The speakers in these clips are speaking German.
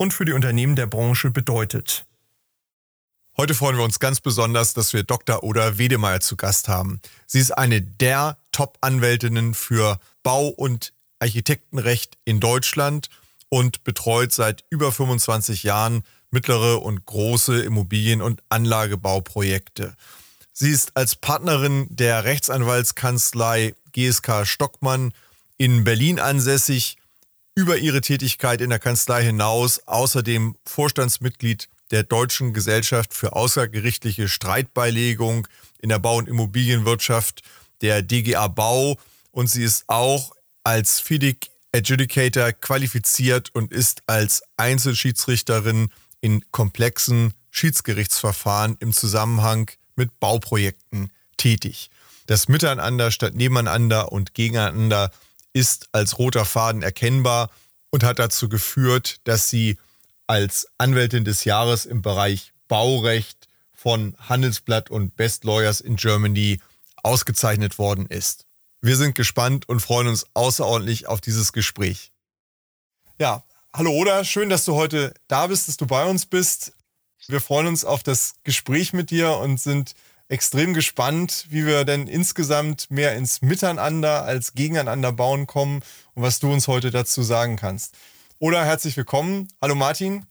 und für die Unternehmen der Branche bedeutet. Heute freuen wir uns ganz besonders, dass wir Dr. Oda Wedemeyer zu Gast haben. Sie ist eine der Top-Anwältinnen für Bau- und Architektenrecht in Deutschland und betreut seit über 25 Jahren mittlere und große Immobilien- und Anlagebauprojekte. Sie ist als Partnerin der Rechtsanwaltskanzlei GSK Stockmann in Berlin ansässig, über ihre Tätigkeit in der Kanzlei hinaus außerdem Vorstandsmitglied der Deutschen Gesellschaft für außergerichtliche Streitbeilegung in der Bau- und Immobilienwirtschaft, der DGA Bau. Und sie ist auch als FIDIC Adjudicator qualifiziert und ist als Einzelschiedsrichterin in komplexen Schiedsgerichtsverfahren im Zusammenhang mit Bauprojekten tätig. Das Miteinander statt Nebeneinander und Gegeneinander ist als roter Faden erkennbar und hat dazu geführt, dass sie als Anwältin des Jahres im Bereich Baurecht von Handelsblatt und Best Lawyers in Germany ausgezeichnet worden ist. Wir sind gespannt und freuen uns außerordentlich auf dieses Gespräch. Ja, hallo Oda, schön, dass du heute da bist, dass du bei uns bist. Wir freuen uns auf das Gespräch mit dir und sind extrem gespannt, wie wir denn insgesamt mehr ins Miteinander als Gegeneinander bauen kommen und was du uns heute dazu sagen kannst. Oder herzlich willkommen. Hallo Martin.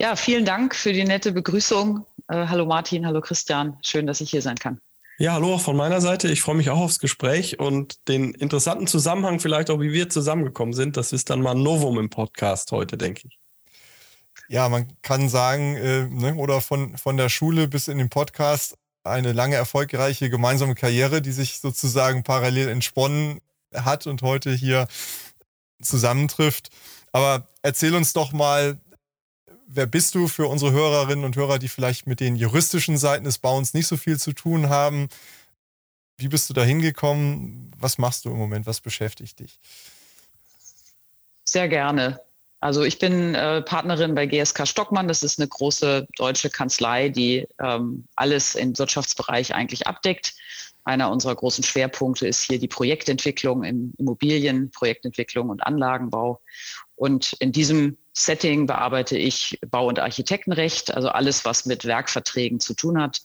Ja, vielen Dank für die nette Begrüßung. Äh, hallo Martin, hallo Christian. Schön, dass ich hier sein kann. Ja, hallo auch von meiner Seite. Ich freue mich auch aufs Gespräch und den interessanten Zusammenhang vielleicht auch, wie wir zusammengekommen sind. Das ist dann mal ein Novum im Podcast heute, denke ich. Ja, man kann sagen, äh, ne, oder von, von der Schule bis in den Podcast eine lange erfolgreiche gemeinsame Karriere, die sich sozusagen parallel entsponnen hat und heute hier zusammentrifft. Aber erzähl uns doch mal, wer bist du für unsere Hörerinnen und Hörer, die vielleicht mit den juristischen Seiten des Bauens nicht so viel zu tun haben? Wie bist du da hingekommen? Was machst du im Moment? Was beschäftigt dich? Sehr gerne. Also ich bin äh, Partnerin bei GSK Stockmann. Das ist eine große deutsche Kanzlei, die ähm, alles im Wirtschaftsbereich eigentlich abdeckt. Einer unserer großen Schwerpunkte ist hier die Projektentwicklung im Immobilien, Projektentwicklung und Anlagenbau. Und in diesem Setting bearbeite ich Bau- und Architektenrecht, also alles, was mit Werkverträgen zu tun hat.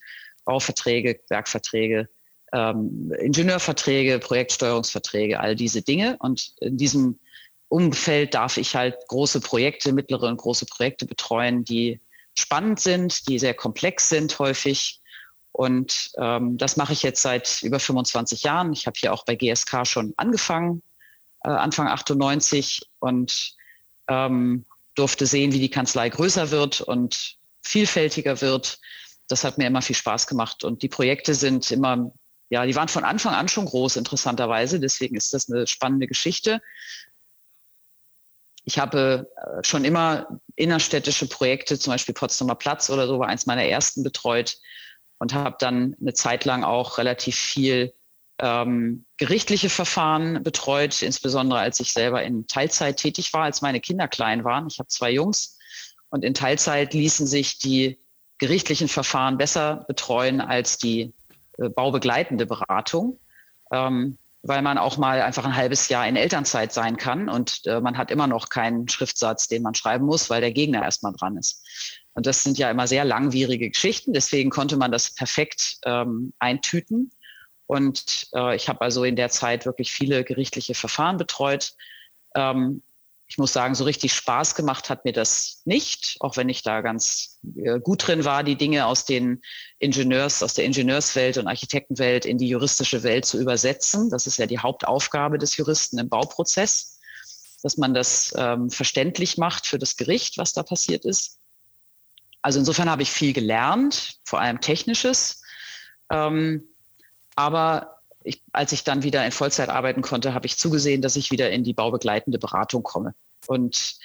Bauverträge, Werkverträge, ähm, Ingenieurverträge, Projektsteuerungsverträge, all diese Dinge. Und in diesem Umfeld darf ich halt große Projekte, mittlere und große Projekte betreuen, die spannend sind, die sehr komplex sind häufig. Und ähm, das mache ich jetzt seit über 25 Jahren. Ich habe hier auch bei GSK schon angefangen, äh, Anfang 98 und ähm, durfte sehen, wie die Kanzlei größer wird und vielfältiger wird. Das hat mir immer viel Spaß gemacht. Und die Projekte sind immer, ja, die waren von Anfang an schon groß, interessanterweise. Deswegen ist das eine spannende Geschichte. Ich habe äh, schon immer innerstädtische Projekte, zum Beispiel Potsdamer Platz oder so, war eins meiner ersten betreut und habe dann eine Zeit lang auch relativ viel ähm, gerichtliche Verfahren betreut, insbesondere als ich selber in Teilzeit tätig war, als meine Kinder klein waren. Ich habe zwei Jungs und in Teilzeit ließen sich die gerichtlichen Verfahren besser betreuen als die äh, baubegleitende Beratung, ähm, weil man auch mal einfach ein halbes Jahr in Elternzeit sein kann und äh, man hat immer noch keinen Schriftsatz, den man schreiben muss, weil der Gegner erstmal dran ist. Und das sind ja immer sehr langwierige Geschichten, deswegen konnte man das perfekt ähm, eintüten. Und äh, ich habe also in der Zeit wirklich viele gerichtliche Verfahren betreut. Ähm, ich muss sagen, so richtig Spaß gemacht hat mir das nicht, auch wenn ich da ganz äh, gut drin war, die Dinge aus den Ingenieurs, aus der Ingenieurswelt und Architektenwelt in die juristische Welt zu übersetzen. Das ist ja die Hauptaufgabe des Juristen im Bauprozess, dass man das ähm, verständlich macht für das Gericht, was da passiert ist. Also insofern habe ich viel gelernt, vor allem Technisches. Ähm, aber ich, als ich dann wieder in Vollzeit arbeiten konnte, habe ich zugesehen, dass ich wieder in die baubegleitende Beratung komme. Und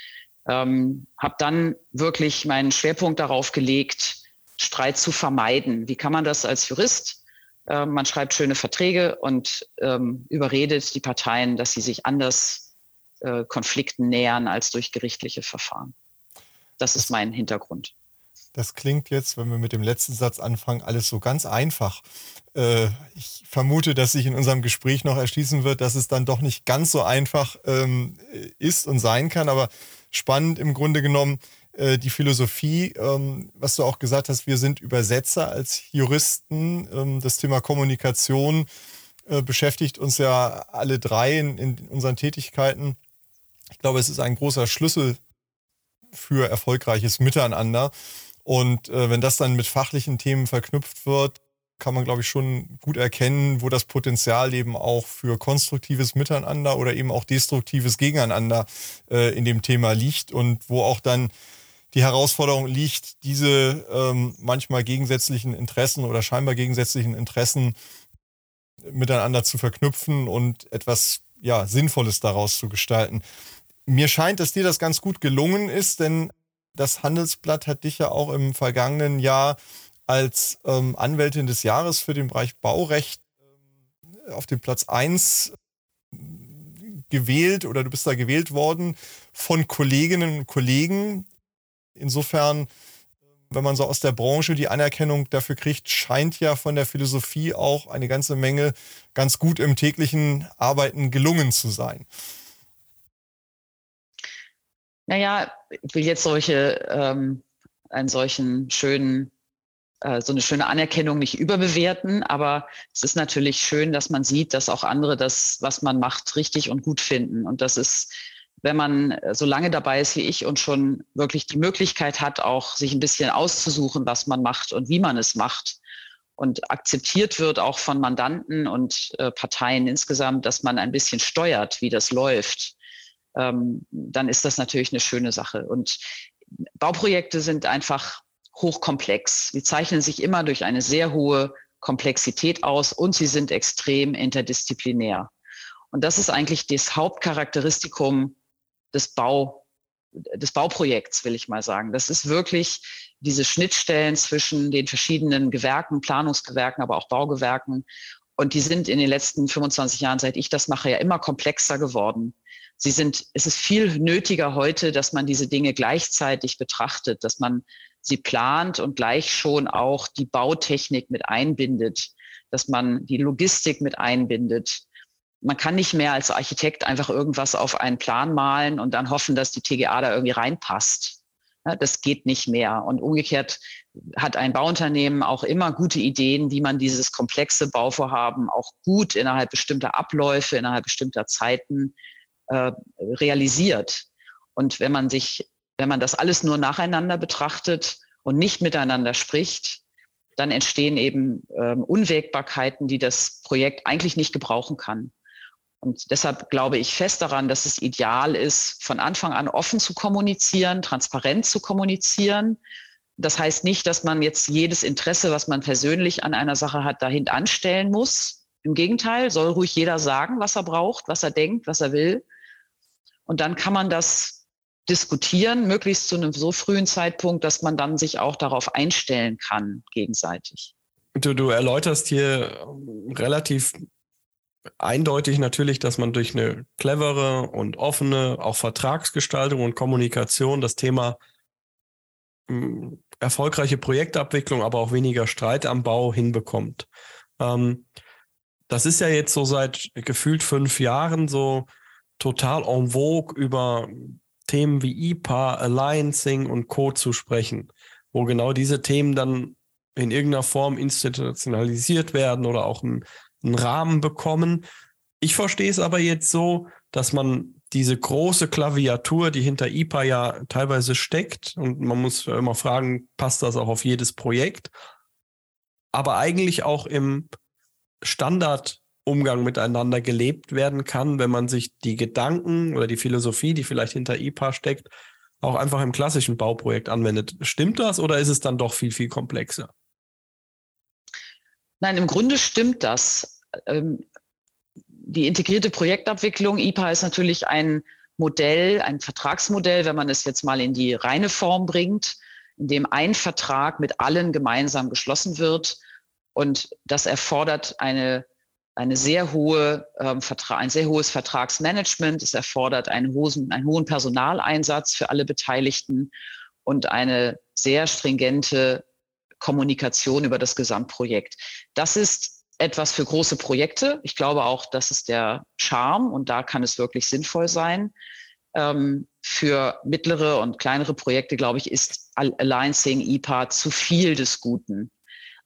Ähm, habe dann wirklich meinen Schwerpunkt darauf gelegt, Streit zu vermeiden. Wie kann man das als Jurist? Äh, man schreibt schöne Verträge und ähm, überredet die Parteien, dass sie sich anders äh, Konflikten nähern als durch gerichtliche Verfahren. Das ist mein Hintergrund. Das klingt jetzt, wenn wir mit dem letzten Satz anfangen, alles so ganz einfach. Äh, ich vermute, dass sich in unserem Gespräch noch erschließen wird, dass es dann doch nicht ganz so einfach ähm, ist und sein kann. Aber spannend im Grunde genommen äh, die Philosophie, ähm, was du auch gesagt hast, wir sind Übersetzer als Juristen. Ähm, das Thema Kommunikation äh, beschäftigt uns ja alle drei in, in unseren Tätigkeiten. Ich glaube, es ist ein großer Schlüssel für erfolgreiches Miteinander. Und äh, wenn das dann mit fachlichen Themen verknüpft wird, kann man, glaube ich, schon gut erkennen, wo das Potenzial eben auch für konstruktives Miteinander oder eben auch destruktives Gegeneinander äh, in dem Thema liegt und wo auch dann die Herausforderung liegt, diese ähm, manchmal gegensätzlichen Interessen oder scheinbar gegensätzlichen Interessen miteinander zu verknüpfen und etwas ja, Sinnvolles daraus zu gestalten. Mir scheint, dass dir das ganz gut gelungen ist, denn das Handelsblatt hat dich ja auch im vergangenen Jahr als ähm, Anwältin des Jahres für den Bereich Baurecht äh, auf den Platz 1 gewählt oder du bist da gewählt worden von Kolleginnen und Kollegen. Insofern, wenn man so aus der Branche die Anerkennung dafür kriegt, scheint ja von der Philosophie auch eine ganze Menge ganz gut im täglichen Arbeiten gelungen zu sein. Naja, ich will jetzt solche, ähm, einen solchen schönen, äh, so eine schöne Anerkennung nicht überbewerten, aber es ist natürlich schön, dass man sieht, dass auch andere das, was man macht, richtig und gut finden. Und das ist, wenn man so lange dabei ist wie ich und schon wirklich die Möglichkeit hat, auch sich ein bisschen auszusuchen, was man macht und wie man es macht und akzeptiert wird auch von Mandanten und äh, Parteien insgesamt, dass man ein bisschen steuert, wie das läuft ähm, dann ist das natürlich eine schöne Sache. Und Bauprojekte sind einfach hochkomplex. Sie zeichnen sich immer durch eine sehr hohe Komplexität aus und sie sind extrem interdisziplinär. Und das ist eigentlich das Hauptcharakteristikum des Bau, des Bauprojekts, will ich mal sagen. Das ist wirklich diese Schnittstellen zwischen den verschiedenen Gewerken, Planungsgewerken, aber auch Baugewerken. Und die sind in den letzten 25 Jahren, seit ich das mache, ja immer komplexer geworden sie sind, es ist viel nötiger heute, dass man diese Dinge gleichzeitig betrachtet, dass man sie plant und gleich schon auch die Bautechnik mit einbindet, dass man die Logistik mit einbindet. Man kann nicht mehr als Architekt einfach irgendwas auf einen Plan malen und dann hoffen, dass die TGA da irgendwie reinpasst. Ja, das geht nicht mehr. Und umgekehrt hat ein Bauunternehmen auch immer gute Ideen, wie man dieses komplexe Bauvorhaben auch gut innerhalb bestimmter Abläufe, innerhalb bestimmter Zeiten äh, realisiert. Und wenn man sich, wenn man das alles nur nacheinander betrachtet und nicht miteinander spricht, dann entstehen eben ähm, Unwägbarkeiten, die das Projekt eigentlich nicht gebrauchen kann. Und deshalb glaube ich fest daran, dass es ideal ist, von Anfang an offen zu kommunizieren, transparent zu kommunizieren. Das heißt nicht, dass man jetzt jedes Interesse, was man persönlich an einer Sache hat, dahin anstellen muss. Im Gegenteil, soll ruhig jeder sagen, was er braucht, was er denkt, was er will. Und dann kann man das diskutieren, möglichst zu einem so frühen Zeitpunkt, dass man dann sich auch darauf einstellen kann, gegenseitig. Du, du erläuterst hier relativ eindeutig natürlich, dass man durch eine clevere und offene, auch Vertragsgestaltung und Kommunikation das Thema hm, erfolgreiche Projektabwicklung, aber auch weniger Streit am Bau hinbekommt. Ähm, das ist ja jetzt so seit gefühlt fünf Jahren so total en vogue über Themen wie IPA, Alliancing und Co. zu sprechen, wo genau diese Themen dann in irgendeiner Form institutionalisiert werden oder auch einen, einen Rahmen bekommen. Ich verstehe es aber jetzt so, dass man diese große Klaviatur, die hinter IPA ja teilweise steckt, und man muss immer fragen, passt das auch auf jedes Projekt, aber eigentlich auch im Standard Umgang miteinander gelebt werden kann, wenn man sich die Gedanken oder die Philosophie, die vielleicht hinter IPA steckt, auch einfach im klassischen Bauprojekt anwendet. Stimmt das oder ist es dann doch viel, viel komplexer? Nein, im Grunde stimmt das. Ähm, die integrierte Projektabwicklung, IPA, ist natürlich ein Modell, ein Vertragsmodell, wenn man es jetzt mal in die reine Form bringt, in dem ein Vertrag mit allen gemeinsam geschlossen wird. Und das erfordert eine, eine sehr hohe, ähm, ein sehr hohes Vertragsmanagement. Es erfordert einen hohen, einen hohen Personaleinsatz für alle Beteiligten und eine sehr stringente Kommunikation über das Gesamtprojekt. Das ist etwas für große Projekte. Ich glaube auch, das ist der Charme und da kann es wirklich sinnvoll sein. Ähm, für mittlere und kleinere Projekte, glaube ich, ist Alliancing IPA zu viel des Guten.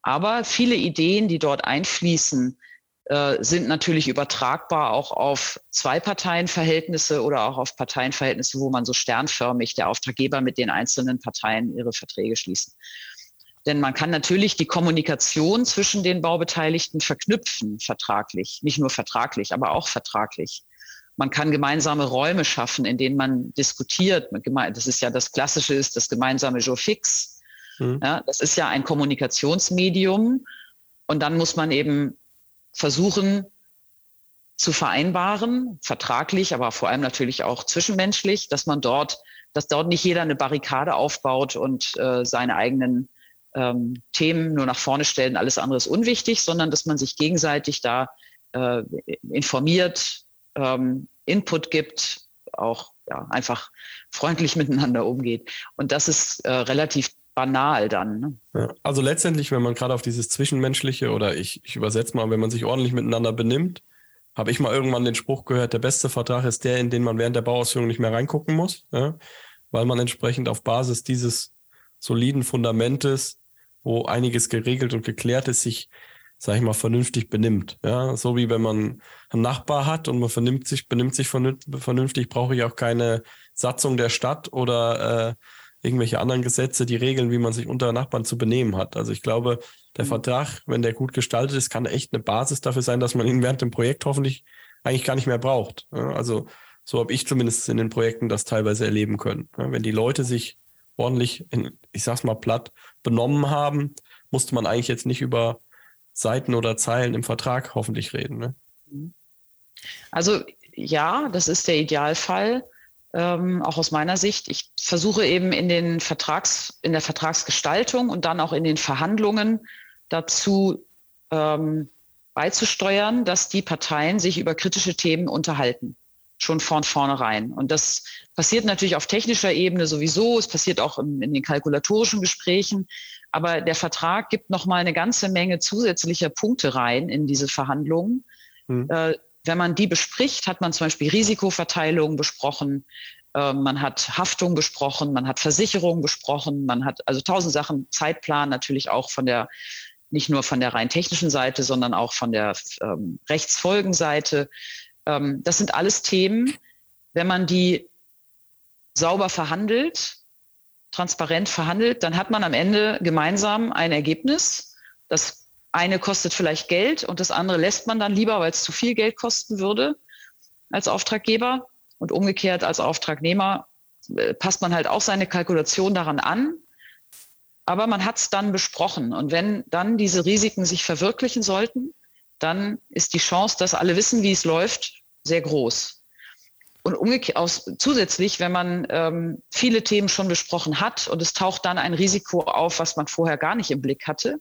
Aber viele Ideen, die dort einfließen, äh, sind natürlich übertragbar auch auf Zwei-Parteien-Verhältnisse oder auch auf Parteienverhältnisse, wo man so sternförmig der Auftraggeber mit den einzelnen Parteien ihre Verträge schließen. Denn man kann natürlich die Kommunikation zwischen den Baubeteiligten verknüpfen, vertraglich. Nicht nur vertraglich, aber auch vertraglich. Man kann gemeinsame Räume schaffen, in denen man diskutiert. Das ist ja das Klassische, ist das gemeinsame Jour fix. Mhm. Ja, das ist ja ein Kommunikationsmedium. Und dann muss man eben versuchen zu vereinbaren, vertraglich, aber vor allem natürlich auch zwischenmenschlich, dass man dort, dass dort nicht jeder eine Barrikade aufbaut und äh, seine eigenen ähm, Themen nur nach vorne stellt, alles andere ist unwichtig, sondern dass man sich gegenseitig da äh, informiert, ähm, Input gibt, auch ja, einfach freundlich miteinander umgeht. Und das ist äh, relativ banal dann. Ne? Ja, also letztendlich, wenn man gerade auf dieses Zwischenmenschliche oder ich, ich übersetze mal, wenn man sich ordentlich miteinander benimmt, habe ich mal irgendwann den Spruch gehört, der beste Vertrag ist der, in den man während der Bauausführung nicht mehr reingucken muss, ja? weil man entsprechend auf Basis dieses soliden Fundamentes, wo einiges geregelt und geklärt ist, sich sag ich mal, vernünftig benimmt. Ja, so wie wenn man einen Nachbar hat und man vernimmt sich, benimmt sich vernünftig, brauche ich auch keine Satzung der Stadt oder äh, irgendwelche anderen Gesetze, die regeln, wie man sich unter Nachbarn zu benehmen hat. Also ich glaube, der mhm. Vertrag, wenn der gut gestaltet ist, kann echt eine Basis dafür sein, dass man ihn während dem Projekt hoffentlich eigentlich gar nicht mehr braucht. Also so habe ich zumindest in den Projekten das teilweise erleben können. Wenn die Leute sich ordentlich, in, ich sag's mal platt, benommen haben, musste man eigentlich jetzt nicht über Seiten oder Zeilen im Vertrag hoffentlich reden. Ne? Also ja, das ist der Idealfall, ähm, auch aus meiner Sicht. Ich versuche eben in den Vertrags, in der Vertragsgestaltung und dann auch in den Verhandlungen dazu ähm, beizusteuern, dass die Parteien sich über kritische Themen unterhalten schon von vornherein. Und das passiert natürlich auf technischer Ebene sowieso. Es passiert auch in, in den kalkulatorischen Gesprächen. Aber der Vertrag gibt noch mal eine ganze Menge zusätzlicher Punkte rein in diese Verhandlungen. Mhm. Äh, wenn man die bespricht, hat man zum Beispiel Risikoverteilung besprochen, äh, man hat Haftung besprochen, man hat Versicherung besprochen, man hat also tausend Sachen, Zeitplan natürlich auch von der nicht nur von der rein technischen Seite, sondern auch von der ähm, Rechtsfolgenseite. Ähm, das sind alles Themen, wenn man die sauber verhandelt, transparent verhandelt, dann hat man am Ende gemeinsam ein Ergebnis. Das eine kostet vielleicht Geld und das andere lässt man dann lieber, weil es zu viel Geld kosten würde als Auftraggeber. Und umgekehrt als Auftragnehmer äh, passt man halt auch seine Kalkulation daran an. Aber man hat es dann besprochen. Und wenn dann diese Risiken sich verwirklichen sollten, dann ist die Chance, dass alle wissen, wie es läuft, sehr groß. Und umgekehrt aus, zusätzlich, wenn man ähm, viele Themen schon besprochen hat und es taucht dann ein Risiko auf, was man vorher gar nicht im Blick hatte,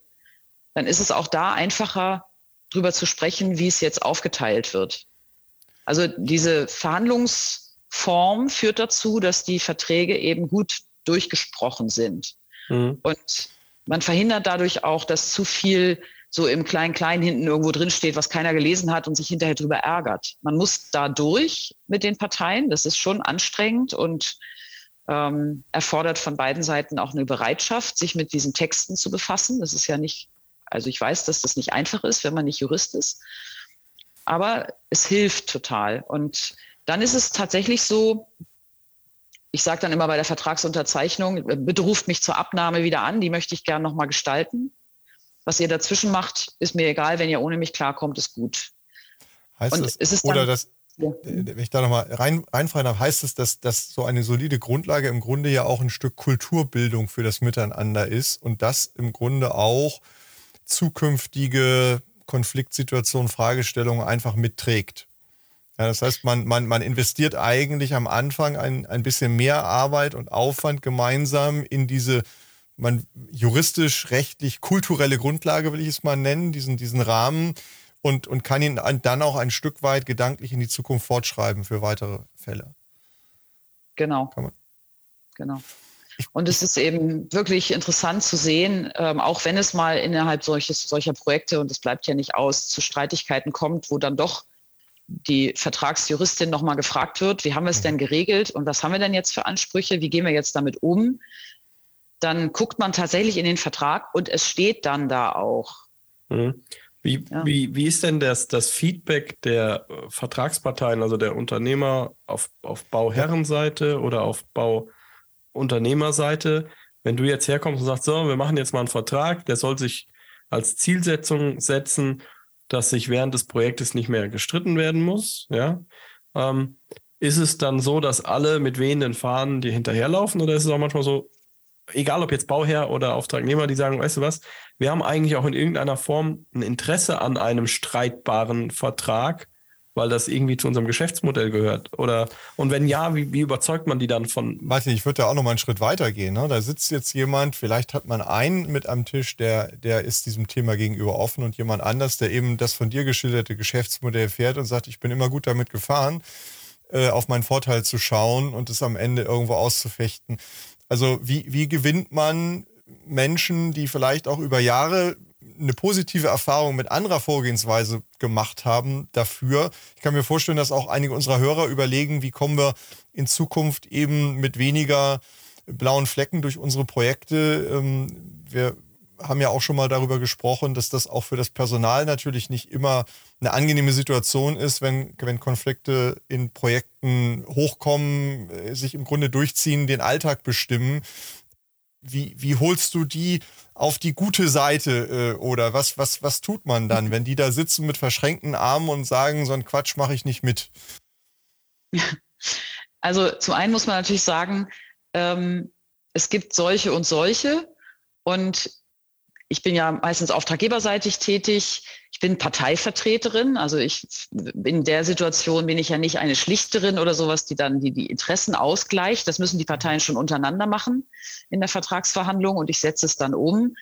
dann ist es auch da einfacher, darüber zu sprechen, wie es jetzt aufgeteilt wird. Also diese Verhandlungsform führt dazu, dass die Verträge eben gut durchgesprochen sind. Mhm. Und man verhindert dadurch auch, dass zu viel so im Klein-Klein hinten irgendwo drin steht, was keiner gelesen hat und sich hinterher drüber ärgert. Man muss da durch mit den Parteien. Das ist schon anstrengend und ähm, erfordert von beiden Seiten auch eine Bereitschaft, sich mit diesen Texten zu befassen. Das ist ja nicht, also ich weiß, dass das nicht einfach ist, wenn man nicht Jurist ist. Aber es hilft total. Und dann ist es tatsächlich so, ich sage dann immer bei der Vertragsunterzeichnung, bitte ruft mich zur Abnahme wieder an, die möchte ich gerne nochmal gestalten. Was ihr dazwischen macht, ist mir egal. Wenn ihr ohne mich klarkommt, ist gut. Heißt und das, ist oder das, ja. Wenn ich da nochmal rein, reinfallen darf, heißt es, dass, dass so eine solide Grundlage im Grunde ja auch ein Stück Kulturbildung für das Miteinander ist und das im Grunde auch zukünftige Konfliktsituationen, Fragestellungen einfach mitträgt. Ja, das heißt, man, man, man investiert eigentlich am Anfang ein, ein bisschen mehr Arbeit und Aufwand gemeinsam in diese man juristisch, rechtlich, kulturelle Grundlage, will ich es mal nennen, diesen, diesen Rahmen und, und kann ihn dann auch ein Stück weit gedanklich in die Zukunft fortschreiben für weitere Fälle. Genau. Genau. Und es ist eben wirklich interessant zu sehen, ähm, auch wenn es mal innerhalb solches, solcher Projekte, und es bleibt ja nicht aus, zu Streitigkeiten kommt, wo dann doch die Vertragsjuristin nochmal gefragt wird, wie haben wir es mhm. denn geregelt und was haben wir denn jetzt für Ansprüche, wie gehen wir jetzt damit um? Dann guckt man tatsächlich in den Vertrag und es steht dann da auch. Mhm. Wie, ja. wie, wie ist denn das, das Feedback der äh, Vertragsparteien, also der Unternehmer auf, auf Bauherrenseite oder auf Bauunternehmerseite? Wenn du jetzt herkommst und sagst, so, wir machen jetzt mal einen Vertrag, der soll sich als Zielsetzung setzen, dass sich während des Projektes nicht mehr gestritten werden muss, ja, ähm, ist es dann so, dass alle mit wehenden Fahnen dir hinterherlaufen oder ist es auch manchmal so, egal ob jetzt Bauherr oder Auftragnehmer, die sagen, weißt du was, wir haben eigentlich auch in irgendeiner Form ein Interesse an einem streitbaren Vertrag, weil das irgendwie zu unserem Geschäftsmodell gehört? Oder und wenn ja, wie, wie überzeugt man die dann von? Weiß nicht, ich würde da auch noch mal einen Schritt weiter gehen. Ne? Da sitzt jetzt jemand, vielleicht hat man einen mit am Tisch, der, der ist diesem Thema gegenüber offen und jemand anders, der eben das von dir geschilderte Geschäftsmodell fährt und sagt, ich bin immer gut damit gefahren, äh, auf meinen Vorteil zu schauen und es am Ende irgendwo auszufechten. Also wie, wie gewinnt man Menschen, die vielleicht auch über Jahre eine positive Erfahrung mit anderer Vorgehensweise gemacht haben dafür. Ich kann mir vorstellen, dass auch einige unserer Hörer überlegen, wie kommen wir in Zukunft eben mit weniger blauen Flecken durch unsere Projekte. Ähm, wir haben ja auch schon mal darüber gesprochen, dass das auch für das Personal natürlich nicht immer eine angenehme Situation ist, wenn, wenn Konflikte in Projekten hochkommen, äh, sich im Grunde durchziehen, den Alltag bestimmen. Wie, wie holst du die auf die gute Seite äh, oder was, was, was tut man dann, wenn die da sitzen mit verschränkten Armen und sagen, so einen Quatsch mache ich nicht mit? Also zum einen muss man natürlich sagen, ähm, es gibt solche und solche und ich bin ja meistens auftraggeberseitig tätig. Ich bin Parteivertreterin. Also ich in der Situation bin ich ja nicht eine Schlichterin oder sowas, die dann die, die Interessen ausgleicht. Das müssen die Parteien schon untereinander machen in der Vertragsverhandlung und ich setze es dann um.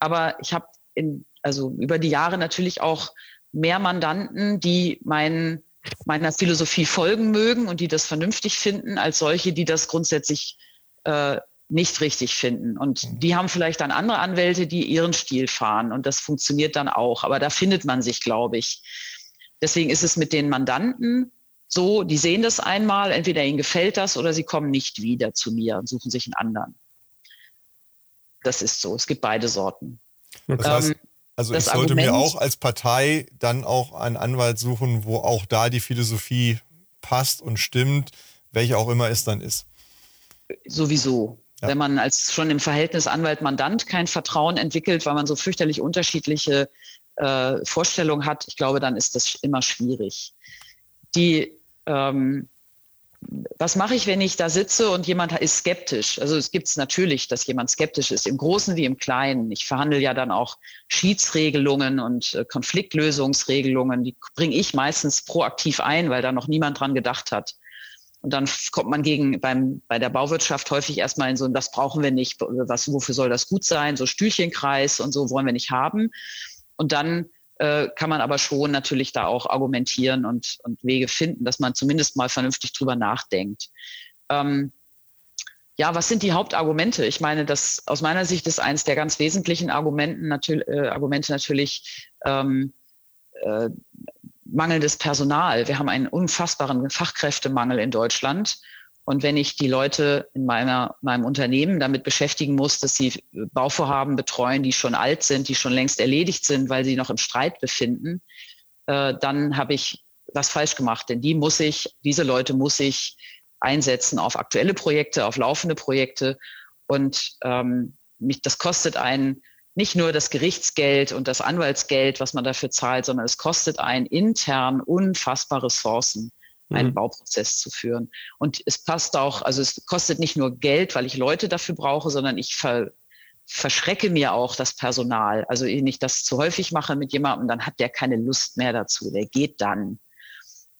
Aber ich habe in, also über die Jahre natürlich auch mehr Mandanten, die meinen, meiner Philosophie folgen mögen und die das vernünftig finden, als solche, die das grundsätzlich äh, nicht richtig finden. Und mhm. die haben vielleicht dann andere Anwälte, die ihren Stil fahren. Und das funktioniert dann auch. Aber da findet man sich, glaube ich. Deswegen ist es mit den Mandanten so, die sehen das einmal, entweder ihnen gefällt das oder sie kommen nicht wieder zu mir und suchen sich einen anderen. Das ist so. Es gibt beide Sorten. Das heißt, ähm, also ich sollte Argument, mir auch als Partei dann auch einen Anwalt suchen, wo auch da die Philosophie passt und stimmt, welche auch immer es dann ist. Sowieso. Ja. Wenn man als schon im Verhältnis Anwalt-Mandant kein Vertrauen entwickelt, weil man so fürchterlich unterschiedliche äh, Vorstellungen hat, ich glaube, dann ist das immer schwierig. Die, ähm, was mache ich, wenn ich da sitze und jemand ist skeptisch? Also es gibt es natürlich, dass jemand skeptisch ist, im Großen wie im Kleinen. Ich verhandle ja dann auch Schiedsregelungen und äh, Konfliktlösungsregelungen. Die bringe ich meistens proaktiv ein, weil da noch niemand dran gedacht hat. Und dann kommt man gegen beim, bei der Bauwirtschaft häufig erstmal in so, das brauchen wir nicht, was, wofür soll das gut sein, so Stühlchenkreis und so wollen wir nicht haben. Und dann äh, kann man aber schon natürlich da auch argumentieren und, und Wege finden, dass man zumindest mal vernünftig drüber nachdenkt. Ähm, ja, was sind die Hauptargumente? Ich meine, das aus meiner Sicht ist eines der ganz wesentlichen Argumenten natürlich, äh, Argumente natürlich ähm, äh, mangelndes Personal. Wir haben einen unfassbaren Fachkräftemangel in Deutschland. Und wenn ich die Leute in meiner, meinem Unternehmen damit beschäftigen muss, dass sie Bauvorhaben betreuen, die schon alt sind, die schon längst erledigt sind, weil sie noch im Streit befinden, äh, dann habe ich was falsch gemacht. Denn die muss ich, diese Leute muss ich einsetzen auf aktuelle Projekte, auf laufende Projekte. Und ähm, mich, das kostet einen nicht nur das Gerichtsgeld und das Anwaltsgeld, was man dafür zahlt, sondern es kostet einen intern unfassbare Ressourcen, einen mhm. Bauprozess zu führen. Und es passt auch, also es kostet nicht nur Geld, weil ich Leute dafür brauche, sondern ich ver, verschrecke mir auch das Personal. Also wenn ich das zu häufig mache mit jemandem, dann hat der keine Lust mehr dazu. Der geht dann.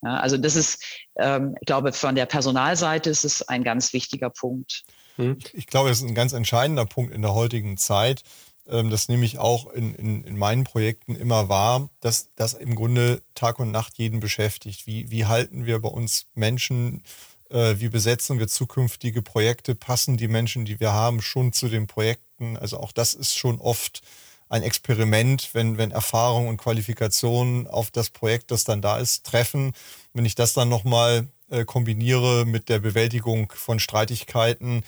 Ja, also das ist, ähm, ich glaube, von der Personalseite ist es ein ganz wichtiger Punkt. Hm. Ich glaube, das ist ein ganz entscheidender Punkt in der heutigen Zeit. Ähm, das nehme ich auch in, in, in meinen Projekten immer wahr, dass das im Grunde Tag und Nacht jeden beschäftigt. Wie, wie halten wir bei uns Menschen, äh, wie besetzen wir zukünftige Projekte, passen die Menschen, die wir haben, schon zu den Projekten? Also auch das ist schon oft ein Experiment, wenn, wenn Erfahrung und Qualifikationen auf das Projekt, das dann da ist, treffen. Wenn ich das dann nochmal äh, kombiniere mit der Bewältigung von Streitigkeiten,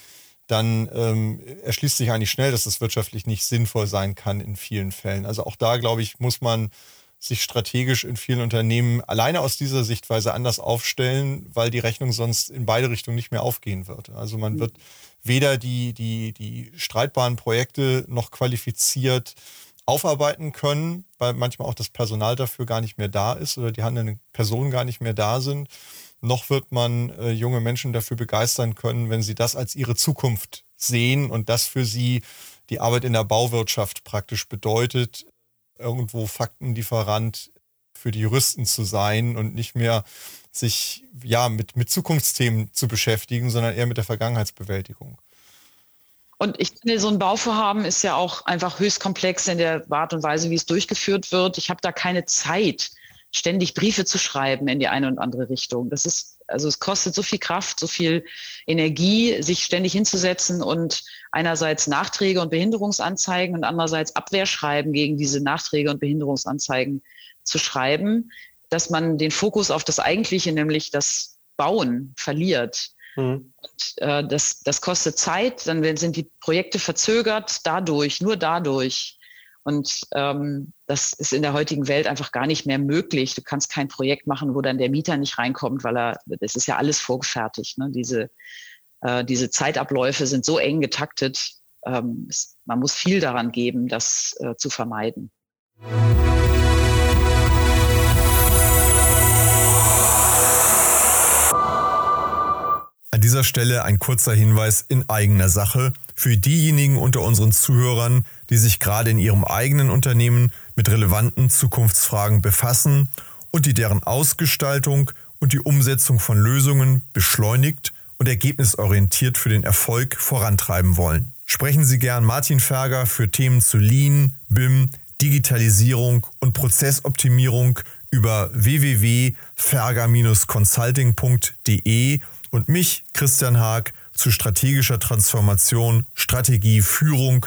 dann ähm, erschließt sich eigentlich schnell, dass das wirtschaftlich nicht sinnvoll sein kann in vielen Fällen. Also auch da, glaube ich, muss man sich strategisch in vielen Unternehmen alleine aus dieser Sichtweise anders aufstellen, weil die Rechnung sonst in beide Richtungen nicht mehr aufgehen wird. Also man wird weder die, die, die streitbaren Projekte noch qualifiziert aufarbeiten können, weil manchmal auch das Personal dafür gar nicht mehr da ist oder die handelnden Personen gar nicht mehr da sind noch wird man äh, junge Menschen dafür begeistern können, wenn sie das als ihre Zukunft sehen und das für sie die Arbeit in der Bauwirtschaft praktisch bedeutet, irgendwo Faktenlieferant für die Juristen zu sein und nicht mehr sich ja mit, mit Zukunftsthemen zu beschäftigen, sondern eher mit der Vergangenheitsbewältigung. Und ich finde, so ein Bauvorhaben ist ja auch einfach höchst komplex in der Art und Weise, wie es durchgeführt wird. Ich habe da keine Zeit, ständig Briefe zu schreiben in die eine und andere Richtung. Das ist, also es kostet so viel Kraft, so viel Energie, sich ständig hinzusetzen und einerseits Nachträge und Behinderungsanzeigen und andererseits Abwehrschreiben gegen diese Nachträge und Behinderungsanzeigen zu schreiben, dass man den Fokus auf das Eigentliche, nämlich das Bauen, verliert. Mhm. Und, äh, das, das kostet Zeit, dann sind die Projekte verzögert dadurch, nur dadurch. Und ähm, das ist in der heutigen Welt einfach gar nicht mehr möglich. Du kannst kein Projekt machen, wo dann der Mieter nicht reinkommt, weil er, das ist ja alles vorgefertigt. Ne? Diese, äh, diese Zeitabläufe sind so eng getaktet. Ähm, es, man muss viel daran geben, das äh, zu vermeiden. An dieser Stelle ein kurzer Hinweis in eigener Sache für diejenigen unter unseren Zuhörern, die sich gerade in ihrem eigenen Unternehmen mit relevanten Zukunftsfragen befassen und die deren Ausgestaltung und die Umsetzung von Lösungen beschleunigt und ergebnisorientiert für den Erfolg vorantreiben wollen. Sprechen Sie gern Martin Ferger für Themen zu Lean, BIM, Digitalisierung und Prozessoptimierung über www.ferger-consulting.de und mich, Christian Haag, zu strategischer Transformation, Strategie, Führung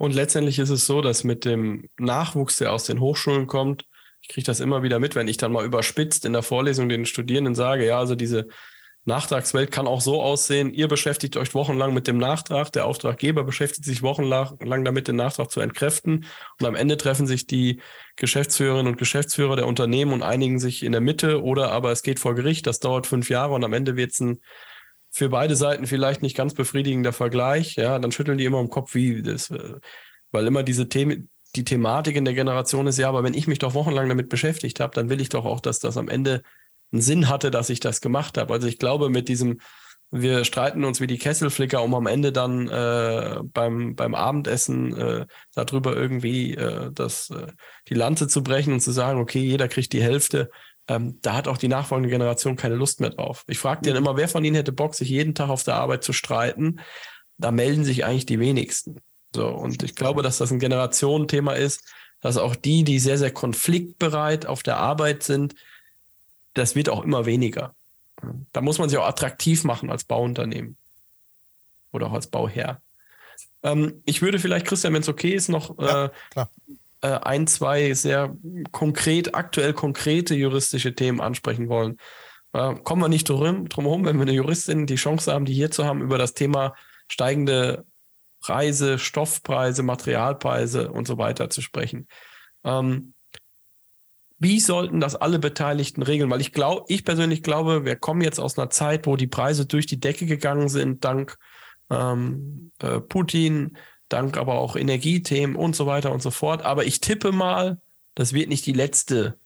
Und letztendlich ist es so, dass mit dem Nachwuchs, der aus den Hochschulen kommt, ich kriege das immer wieder mit, wenn ich dann mal überspitzt in der Vorlesung den Studierenden sage, ja, also diese Nachtragswelt kann auch so aussehen, ihr beschäftigt euch wochenlang mit dem Nachtrag, der Auftraggeber beschäftigt sich wochenlang damit, den Nachtrag zu entkräften. Und am Ende treffen sich die Geschäftsführerinnen und Geschäftsführer der Unternehmen und einigen sich in der Mitte. Oder aber es geht vor Gericht, das dauert fünf Jahre und am Ende wird es ein für beide Seiten vielleicht nicht ganz befriedigender Vergleich, ja, dann schütteln die immer im Kopf, wie das, äh, weil immer diese Themen, die Thematik in der Generation ist, ja, aber wenn ich mich doch wochenlang damit beschäftigt habe, dann will ich doch auch, dass das am Ende einen Sinn hatte, dass ich das gemacht habe. Also ich glaube, mit diesem, wir streiten uns wie die Kesselflicker, um am Ende dann äh, beim, beim Abendessen äh, darüber irgendwie äh, das, äh, die Lanze zu brechen und zu sagen, okay, jeder kriegt die Hälfte. Ähm, da hat auch die nachfolgende Generation keine Lust mehr drauf. Ich frage den mhm. immer, wer von ihnen hätte Bock, sich jeden Tag auf der Arbeit zu streiten? Da melden sich eigentlich die wenigsten. So, und ich glaube, dass das ein Generationenthema ist, dass auch die, die sehr, sehr konfliktbereit auf der Arbeit sind, das wird auch immer weniger. Da muss man sich auch attraktiv machen als Bauunternehmen oder auch als Bauherr. Ähm, ich würde vielleicht, Christian, wenn es okay ist, noch ja, äh, äh, ein, zwei sehr konkret, aktuell konkrete juristische Themen ansprechen wollen. Äh, kommen wir nicht drum, drum herum, wenn wir eine Juristin die Chance haben, die hier zu haben, über das Thema steigende Preise, Stoffpreise, Materialpreise und so weiter zu sprechen. Ähm, wie sollten das alle Beteiligten regeln? Weil ich glaube, ich persönlich glaube, wir kommen jetzt aus einer Zeit, wo die Preise durch die Decke gegangen sind, dank ähm, äh, Putin, dank aber auch Energiethemen und so weiter und so fort. Aber ich tippe mal, das wird nicht die letzte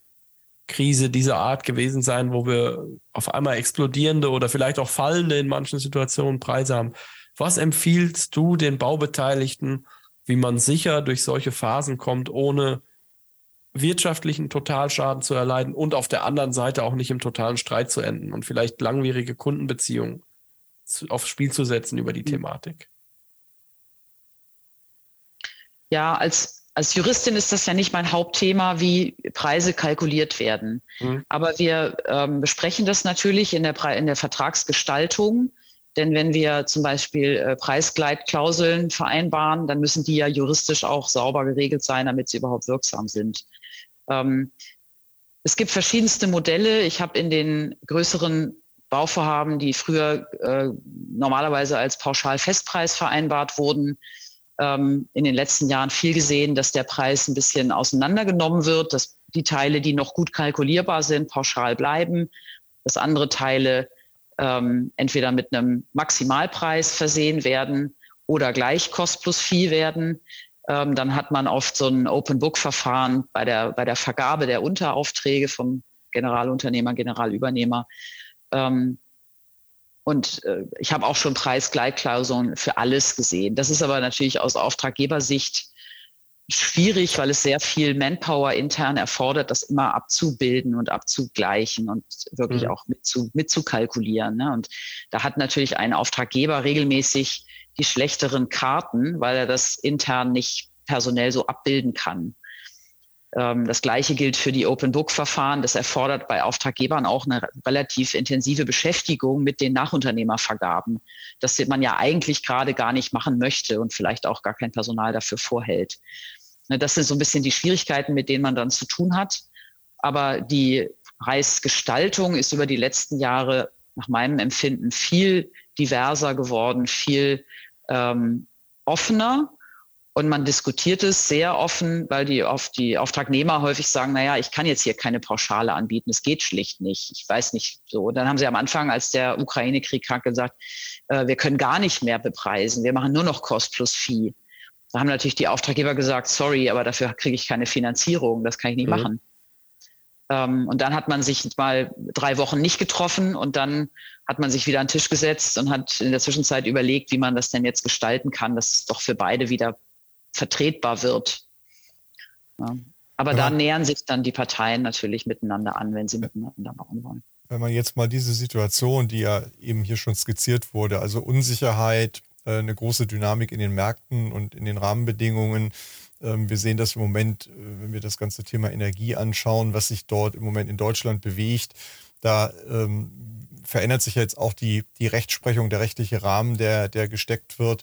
Krise dieser Art gewesen sein, wo wir auf einmal explodierende oder vielleicht auch fallende in manchen Situationen Preise haben. Was empfiehlst du den Baubeteiligten, wie man sicher durch solche Phasen kommt, ohne wirtschaftlichen Totalschaden zu erleiden und auf der anderen Seite auch nicht im totalen Streit zu enden und vielleicht langwierige Kundenbeziehungen aufs Spiel zu setzen über die mhm. Thematik. Ja, als, als Juristin ist das ja nicht mein Hauptthema, wie Preise kalkuliert werden. Mhm. Aber wir ähm, besprechen das natürlich in der, in der Vertragsgestaltung. Denn wenn wir zum Beispiel äh, Preisgleitklauseln vereinbaren, dann müssen die ja juristisch auch sauber geregelt sein, damit sie überhaupt wirksam sind. Ähm, es gibt verschiedenste Modelle. Ich habe in den größeren Bauvorhaben, die früher äh, normalerweise als Pauschal-Festpreis vereinbart wurden, ähm, in den letzten Jahren viel gesehen, dass der Preis ein bisschen auseinandergenommen wird, dass die Teile, die noch gut kalkulierbar sind, pauschal bleiben, dass andere Teile ähm, entweder mit einem Maximalpreis versehen werden oder gleich Cost plus Fee werden. Ähm, dann hat man oft so ein Open-Book-Verfahren bei der, bei der Vergabe der Unteraufträge vom Generalunternehmer, Generalübernehmer. Ähm, und äh, ich habe auch schon Preisgleitklauseln für alles gesehen. Das ist aber natürlich aus Auftraggebersicht schwierig, weil es sehr viel Manpower intern erfordert, das immer abzubilden und abzugleichen und wirklich mhm. auch mitzu, mitzukalkulieren. Ne? Und da hat natürlich ein Auftraggeber regelmäßig die schlechteren Karten, weil er das intern nicht personell so abbilden kann. Ähm, das Gleiche gilt für die Open-Book-Verfahren. Das erfordert bei Auftraggebern auch eine relativ intensive Beschäftigung mit den Nachunternehmervergaben, das man ja eigentlich gerade gar nicht machen möchte und vielleicht auch gar kein Personal dafür vorhält. Ne, das sind so ein bisschen die Schwierigkeiten, mit denen man dann zu tun hat. Aber die Preisgestaltung ist über die letzten Jahre nach meinem Empfinden viel diverser geworden, viel ähm, offener und man diskutiert es sehr offen, weil die, oft die Auftragnehmer häufig sagen, naja, ich kann jetzt hier keine Pauschale anbieten, es geht schlicht nicht. Ich weiß nicht so. Und dann haben sie am Anfang, als der Ukraine-Krieg kam, gesagt, äh, wir können gar nicht mehr bepreisen, wir machen nur noch Cost plus Fee. Da haben natürlich die Auftraggeber gesagt, sorry, aber dafür kriege ich keine Finanzierung, das kann ich nicht mhm. machen. Ähm, und dann hat man sich mal drei Wochen nicht getroffen und dann hat man sich wieder an den Tisch gesetzt und hat in der Zwischenzeit überlegt, wie man das denn jetzt gestalten kann, dass es doch für beide wieder vertretbar wird. Ja. Aber wenn da nähern sich dann die Parteien natürlich miteinander an, wenn sie miteinander bauen wollen. Wenn man jetzt mal diese Situation, die ja eben hier schon skizziert wurde, also Unsicherheit, äh, eine große Dynamik in den Märkten und in den Rahmenbedingungen. Ähm, wir sehen das im Moment, äh, wenn wir das ganze Thema Energie anschauen, was sich dort im Moment in Deutschland bewegt. Da ähm, verändert sich jetzt auch die, die Rechtsprechung, der rechtliche Rahmen, der, der gesteckt wird.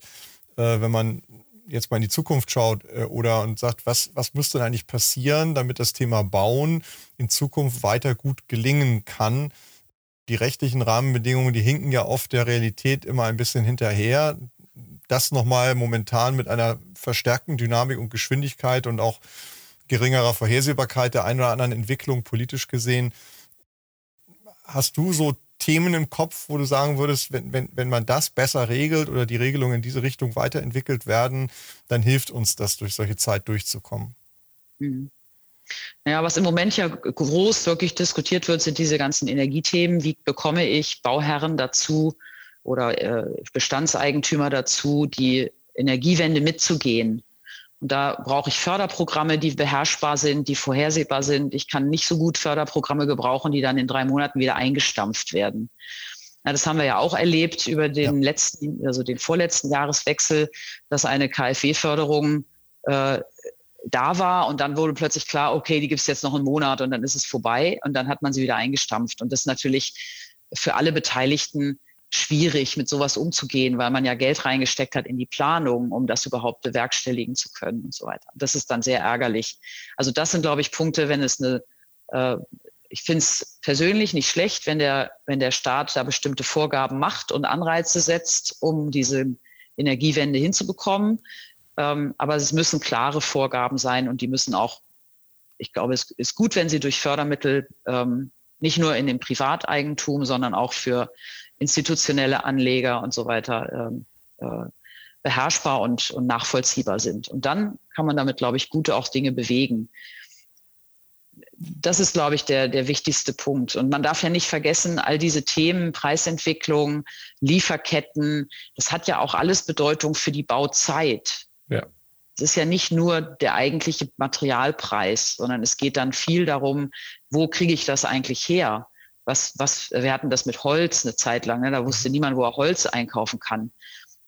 Äh, wenn man jetzt mal in die Zukunft schaut äh, oder und sagt, was, was müsste denn eigentlich passieren, damit das Thema Bauen in Zukunft weiter gut gelingen kann? Die rechtlichen Rahmenbedingungen, die hinken ja oft der Realität immer ein bisschen hinterher. Das nochmal momentan mit einer verstärkten Dynamik und Geschwindigkeit und auch geringerer Vorhersehbarkeit der einen oder anderen Entwicklung politisch gesehen. Hast du so Themen im Kopf, wo du sagen würdest, wenn, wenn, wenn man das besser regelt oder die Regelungen in diese Richtung weiterentwickelt werden, dann hilft uns das, durch solche Zeit durchzukommen? Mhm. Ja, was im Moment ja groß wirklich diskutiert wird, sind diese ganzen Energiethemen. Wie bekomme ich Bauherren dazu oder äh, Bestandseigentümer dazu, die Energiewende mitzugehen? Und da brauche ich Förderprogramme, die beherrschbar sind, die vorhersehbar sind. Ich kann nicht so gut Förderprogramme gebrauchen, die dann in drei Monaten wieder eingestampft werden. Ja, das haben wir ja auch erlebt über den ja. letzten, also den vorletzten Jahreswechsel, dass eine KfW-Förderung äh, da war und dann wurde plötzlich klar, okay, die gibt es jetzt noch einen Monat und dann ist es vorbei und dann hat man sie wieder eingestampft. Und das ist natürlich für alle Beteiligten schwierig, mit sowas umzugehen, weil man ja Geld reingesteckt hat in die Planung, um das überhaupt bewerkstelligen zu können und so weiter. Das ist dann sehr ärgerlich. Also das sind, glaube ich, Punkte, wenn es eine, äh, ich finde es persönlich nicht schlecht, wenn der, wenn der Staat da bestimmte Vorgaben macht und Anreize setzt, um diese Energiewende hinzubekommen. Ähm, aber es müssen klare Vorgaben sein und die müssen auch ich glaube, es ist gut, wenn sie durch Fördermittel ähm, nicht nur in dem Privateigentum, sondern auch für institutionelle Anleger und so weiter ähm, äh, beherrschbar und, und nachvollziehbar sind. Und dann kann man damit, glaube ich, gute auch Dinge bewegen. Das ist, glaube ich, der, der wichtigste Punkt. Und man darf ja nicht vergessen, all diese Themen, Preisentwicklung, Lieferketten, das hat ja auch alles Bedeutung für die Bauzeit. Ja. Es ist ja nicht nur der eigentliche Materialpreis, sondern es geht dann viel darum, wo kriege ich das eigentlich her? Was, was, wir hatten das mit Holz eine Zeit lang, ne? da wusste mhm. niemand, wo er Holz einkaufen kann.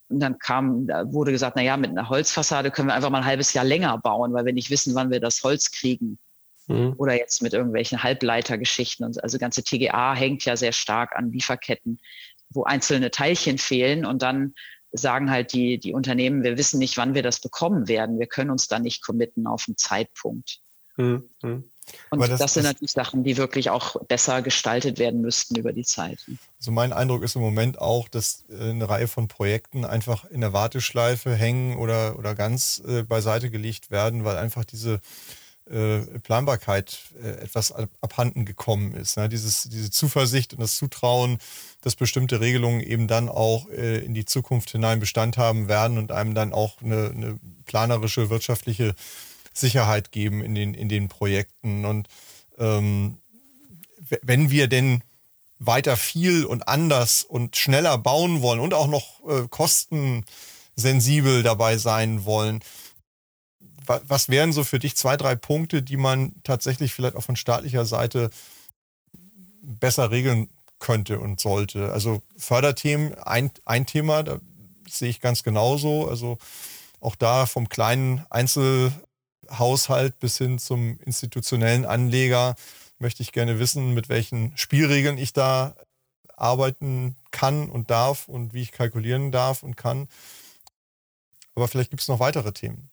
Und dann kam, da wurde gesagt, na ja, mit einer Holzfassade können wir einfach mal ein halbes Jahr länger bauen, weil wir nicht wissen, wann wir das Holz kriegen. Mhm. Oder jetzt mit irgendwelchen Halbleitergeschichten. Und also ganze TGA hängt ja sehr stark an Lieferketten, wo einzelne Teilchen fehlen und dann sagen halt die, die Unternehmen, wir wissen nicht, wann wir das bekommen werden. Wir können uns da nicht committen auf einen Zeitpunkt. Mhm. Und das, das, sind natürlich Sachen, die wirklich auch besser gestaltet werden müssten über die Zeit. Also mein Eindruck ist im Moment auch, dass äh, eine Reihe von Projekten einfach in der Warteschleife hängen oder, oder ganz äh, beiseite gelegt werden, weil einfach diese äh, Planbarkeit äh, etwas abhanden gekommen ist. Ne? Dieses, diese Zuversicht und das Zutrauen, dass bestimmte Regelungen eben dann auch äh, in die Zukunft hinein Bestand haben werden und einem dann auch eine, eine planerische, wirtschaftliche Sicherheit geben in den, in den Projekten. Und ähm, wenn wir denn weiter viel und anders und schneller bauen wollen und auch noch äh, kostensensibel dabei sein wollen, was wären so für dich zwei, drei Punkte, die man tatsächlich vielleicht auch von staatlicher Seite besser regeln könnte und sollte? Also Förderthemen, ein, ein Thema, da sehe ich ganz genauso. Also auch da vom kleinen Einzelhaushalt bis hin zum institutionellen Anleger möchte ich gerne wissen, mit welchen Spielregeln ich da arbeiten kann und darf und wie ich kalkulieren darf und kann. Aber vielleicht gibt es noch weitere Themen.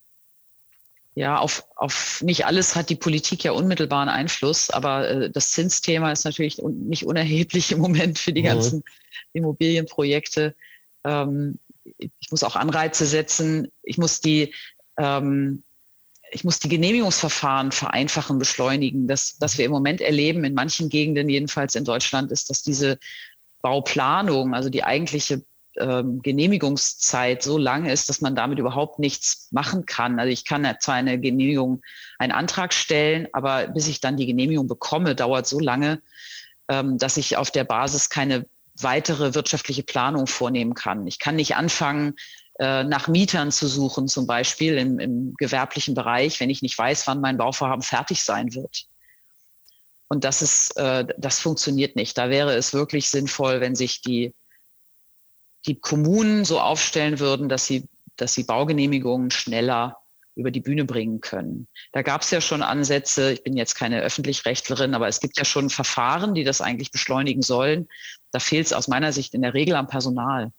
Ja, auf, auf nicht alles hat die Politik ja unmittelbaren Einfluss, aber äh, das Zinsthema ist natürlich un, nicht unerheblich im Moment für die mhm. ganzen Immobilienprojekte. Ähm, ich muss auch Anreize setzen. Ich muss die, ähm, ich muss die Genehmigungsverfahren vereinfachen, beschleunigen. Das, was wir im Moment erleben, in manchen Gegenden jedenfalls in Deutschland, ist, dass diese Bauplanung, also die eigentliche ähm, Genehmigungszeit so lang ist, dass man damit überhaupt nichts machen kann. Also ich kann zwar eine Genehmigung, einen Antrag stellen, aber bis ich dann die Genehmigung bekomme, dauert so lange, ähm, dass ich auf der Basis keine weitere wirtschaftliche Planung vornehmen kann. Ich kann nicht anfangen, äh, nach Mietern zu suchen, zum Beispiel im, im gewerblichen Bereich, wenn ich nicht weiß, wann mein Bauvorhaben fertig sein wird. Und das ist, äh, das funktioniert nicht. Da wäre es wirklich sinnvoll, wenn sich die die Kommunen so aufstellen würden, dass sie, dass sie Baugenehmigungen schneller über die Bühne bringen können. Da gab es ja schon Ansätze, ich bin jetzt keine Öffentlichrechtlerin, aber es gibt ja schon Verfahren, die das eigentlich beschleunigen sollen. Da fehlt es aus meiner Sicht in der Regel am Personal.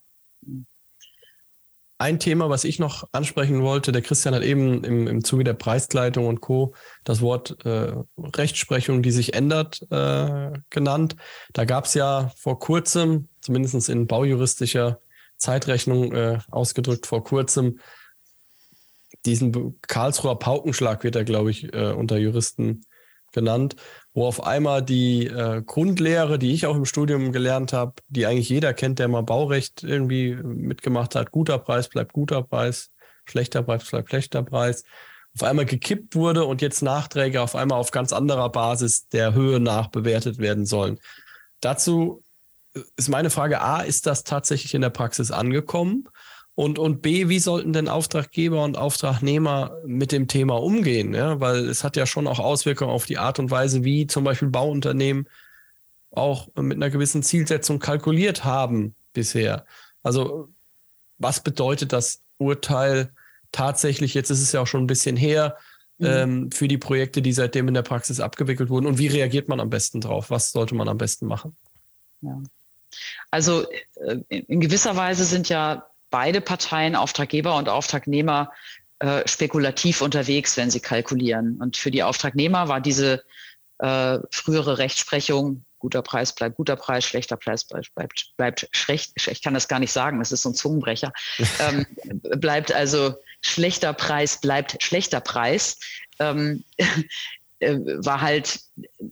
Ein Thema, was ich noch ansprechen wollte, der Christian hat eben im, im Zuge der Preisgleitung und Co. das Wort äh, Rechtsprechung, die sich ändert, äh, genannt. Da gab es ja vor kurzem zumindest in baujuristischer Zeitrechnung äh, ausgedrückt vor kurzem, diesen Karlsruher Paukenschlag wird er, glaube ich, äh, unter Juristen genannt, wo auf einmal die äh, Grundlehre, die ich auch im Studium gelernt habe, die eigentlich jeder kennt, der mal Baurecht irgendwie mitgemacht hat, guter Preis bleibt guter Preis, schlechter Preis bleibt schlechter Preis, auf einmal gekippt wurde und jetzt Nachträge auf einmal auf ganz anderer Basis der Höhe nach bewertet werden sollen. Dazu ist meine Frage A, ist das tatsächlich in der Praxis angekommen? Und, und B, wie sollten denn Auftraggeber und Auftragnehmer mit dem Thema umgehen? Ja? Weil es hat ja schon auch Auswirkungen auf die Art und Weise, wie zum Beispiel Bauunternehmen auch mit einer gewissen Zielsetzung kalkuliert haben bisher. Also was bedeutet das Urteil tatsächlich, jetzt ist es ja auch schon ein bisschen her, mhm. ähm, für die Projekte, die seitdem in der Praxis abgewickelt wurden? Und wie reagiert man am besten drauf? Was sollte man am besten machen? Ja. Also äh, in gewisser Weise sind ja beide Parteien, Auftraggeber und Auftragnehmer, äh, spekulativ unterwegs, wenn sie kalkulieren. Und für die Auftragnehmer war diese äh, frühere Rechtsprechung, guter Preis bleibt guter Preis, schlechter Preis bleibt, bleibt, bleibt schlecht, ich kann das gar nicht sagen, das ist so ein Zungenbrecher, ähm, bleibt also schlechter Preis bleibt schlechter Preis. Ähm, äh, war halt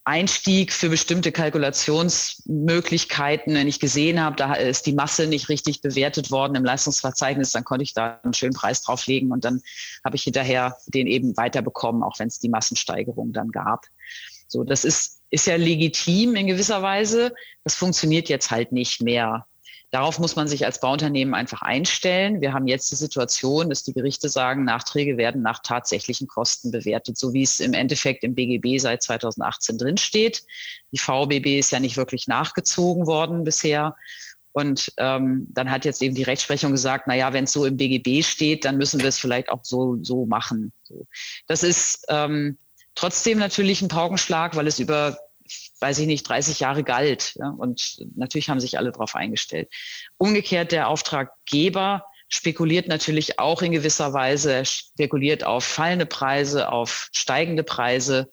Einstieg für bestimmte Kalkulationsmöglichkeiten. Wenn ich gesehen habe, da ist die Masse nicht richtig bewertet worden im Leistungsverzeichnis, dann konnte ich da einen schönen Preis drauflegen und dann habe ich hinterher den eben weiterbekommen, auch wenn es die Massensteigerung dann gab. So, das ist, ist ja legitim in gewisser Weise. Das funktioniert jetzt halt nicht mehr. Darauf muss man sich als Bauunternehmen einfach einstellen. Wir haben jetzt die Situation, dass die Gerichte sagen, Nachträge werden nach tatsächlichen Kosten bewertet, so wie es im Endeffekt im BGB seit 2018 drinsteht. Die VBB ist ja nicht wirklich nachgezogen worden bisher. Und ähm, dann hat jetzt eben die Rechtsprechung gesagt, na ja, wenn es so im BGB steht, dann müssen wir es vielleicht auch so, so machen. Das ist ähm, trotzdem natürlich ein Paukenschlag, weil es über weiß ich nicht, 30 Jahre galt. Ja? Und natürlich haben sich alle darauf eingestellt. Umgekehrt, der Auftraggeber spekuliert natürlich auch in gewisser Weise, er spekuliert auf fallende Preise, auf steigende Preise.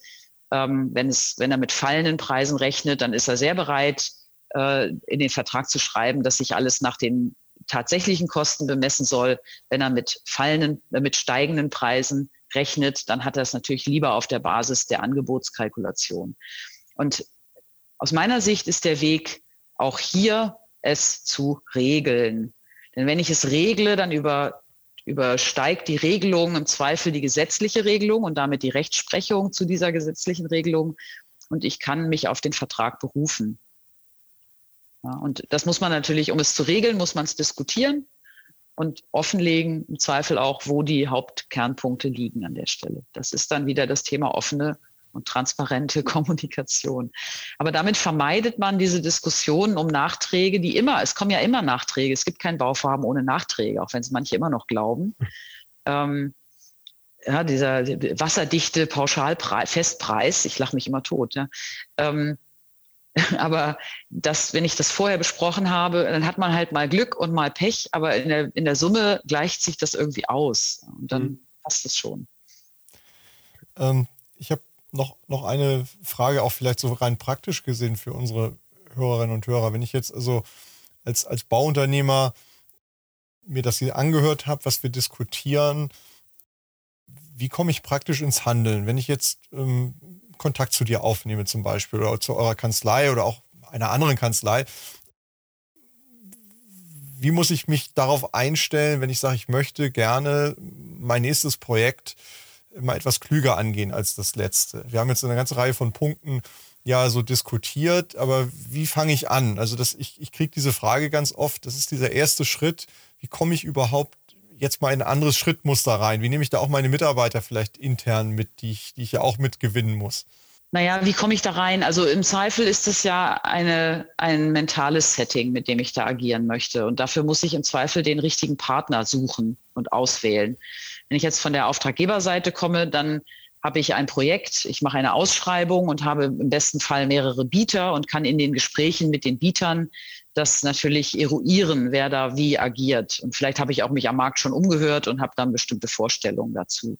Ähm, wenn, es, wenn er mit fallenden Preisen rechnet, dann ist er sehr bereit, äh, in den Vertrag zu schreiben, dass sich alles nach den tatsächlichen Kosten bemessen soll. Wenn er mit fallenden, äh, mit steigenden Preisen rechnet, dann hat er es natürlich lieber auf der Basis der Angebotskalkulation. Und aus meiner Sicht ist der Weg auch hier, es zu regeln. Denn wenn ich es regle, dann über, übersteigt die Regelung im Zweifel die gesetzliche Regelung und damit die Rechtsprechung zu dieser gesetzlichen Regelung. Und ich kann mich auf den Vertrag berufen. Ja, und das muss man natürlich, um es zu regeln, muss man es diskutieren und offenlegen, im Zweifel auch, wo die Hauptkernpunkte liegen an der Stelle. Das ist dann wieder das Thema offene und transparente Kommunikation. Aber damit vermeidet man diese Diskussionen um Nachträge, die immer, es kommen ja immer Nachträge, es gibt kein Bauvorhaben ohne Nachträge, auch wenn es manche immer noch glauben. Ähm, ja, dieser wasserdichte Pauschalpreis, Festpreis, ich lache mich immer tot. Ja. Ähm, aber das, wenn ich das vorher besprochen habe, dann hat man halt mal Glück und mal Pech, aber in der, in der Summe gleicht sich das irgendwie aus. Und dann mhm. passt es schon. Ähm, ich habe noch, noch eine Frage, auch vielleicht so rein praktisch gesehen für unsere Hörerinnen und Hörer. Wenn ich jetzt also als, als Bauunternehmer mir das hier angehört habe, was wir diskutieren, wie komme ich praktisch ins Handeln? Wenn ich jetzt ähm, Kontakt zu dir aufnehme zum Beispiel oder zu eurer Kanzlei oder auch einer anderen Kanzlei, wie muss ich mich darauf einstellen, wenn ich sage, ich möchte gerne mein nächstes Projekt mal etwas klüger angehen als das letzte. Wir haben jetzt eine ganze Reihe von Punkten ja so diskutiert, aber wie fange ich an? Also das, ich, ich kriege diese Frage ganz oft, das ist dieser erste Schritt, wie komme ich überhaupt jetzt mal in ein anderes Schrittmuster rein? Wie nehme ich da auch meine Mitarbeiter vielleicht intern mit, die ich, die ich ja auch mitgewinnen muss? Naja, wie komme ich da rein? Also im Zweifel ist es ja eine, ein mentales Setting, mit dem ich da agieren möchte. Und dafür muss ich im Zweifel den richtigen Partner suchen und auswählen. Wenn ich jetzt von der Auftraggeberseite komme, dann habe ich ein Projekt, ich mache eine Ausschreibung und habe im besten Fall mehrere Bieter und kann in den Gesprächen mit den Bietern das natürlich eruieren, wer da wie agiert. Und vielleicht habe ich auch mich am Markt schon umgehört und habe dann bestimmte Vorstellungen dazu.